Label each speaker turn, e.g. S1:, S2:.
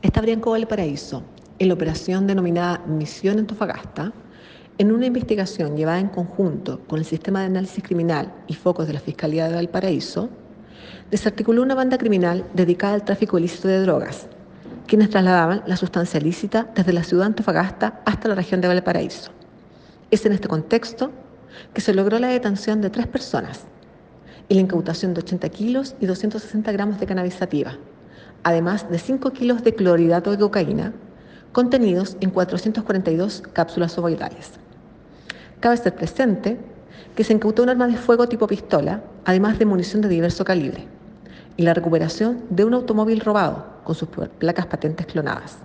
S1: Estabrianco Valparaíso, en la operación denominada Misión Antofagasta, en una investigación llevada en conjunto con el Sistema de Análisis Criminal y Focos de la Fiscalía de Valparaíso, desarticuló una banda criminal dedicada al tráfico ilícito de drogas, quienes trasladaban la sustancia ilícita desde la ciudad de Antofagasta hasta la región de Valparaíso. Es en este contexto que se logró la detención de tres personas y la incautación de 80 kilos y 260 gramos de cannabis sativa, además de 5 kilos de clorhidrato de cocaína, contenidos en 442 cápsulas ovoidales. Cabe ser presente que se incautó un arma de fuego tipo pistola, además de munición de diverso calibre, y la recuperación de un automóvil robado con sus placas patentes clonadas.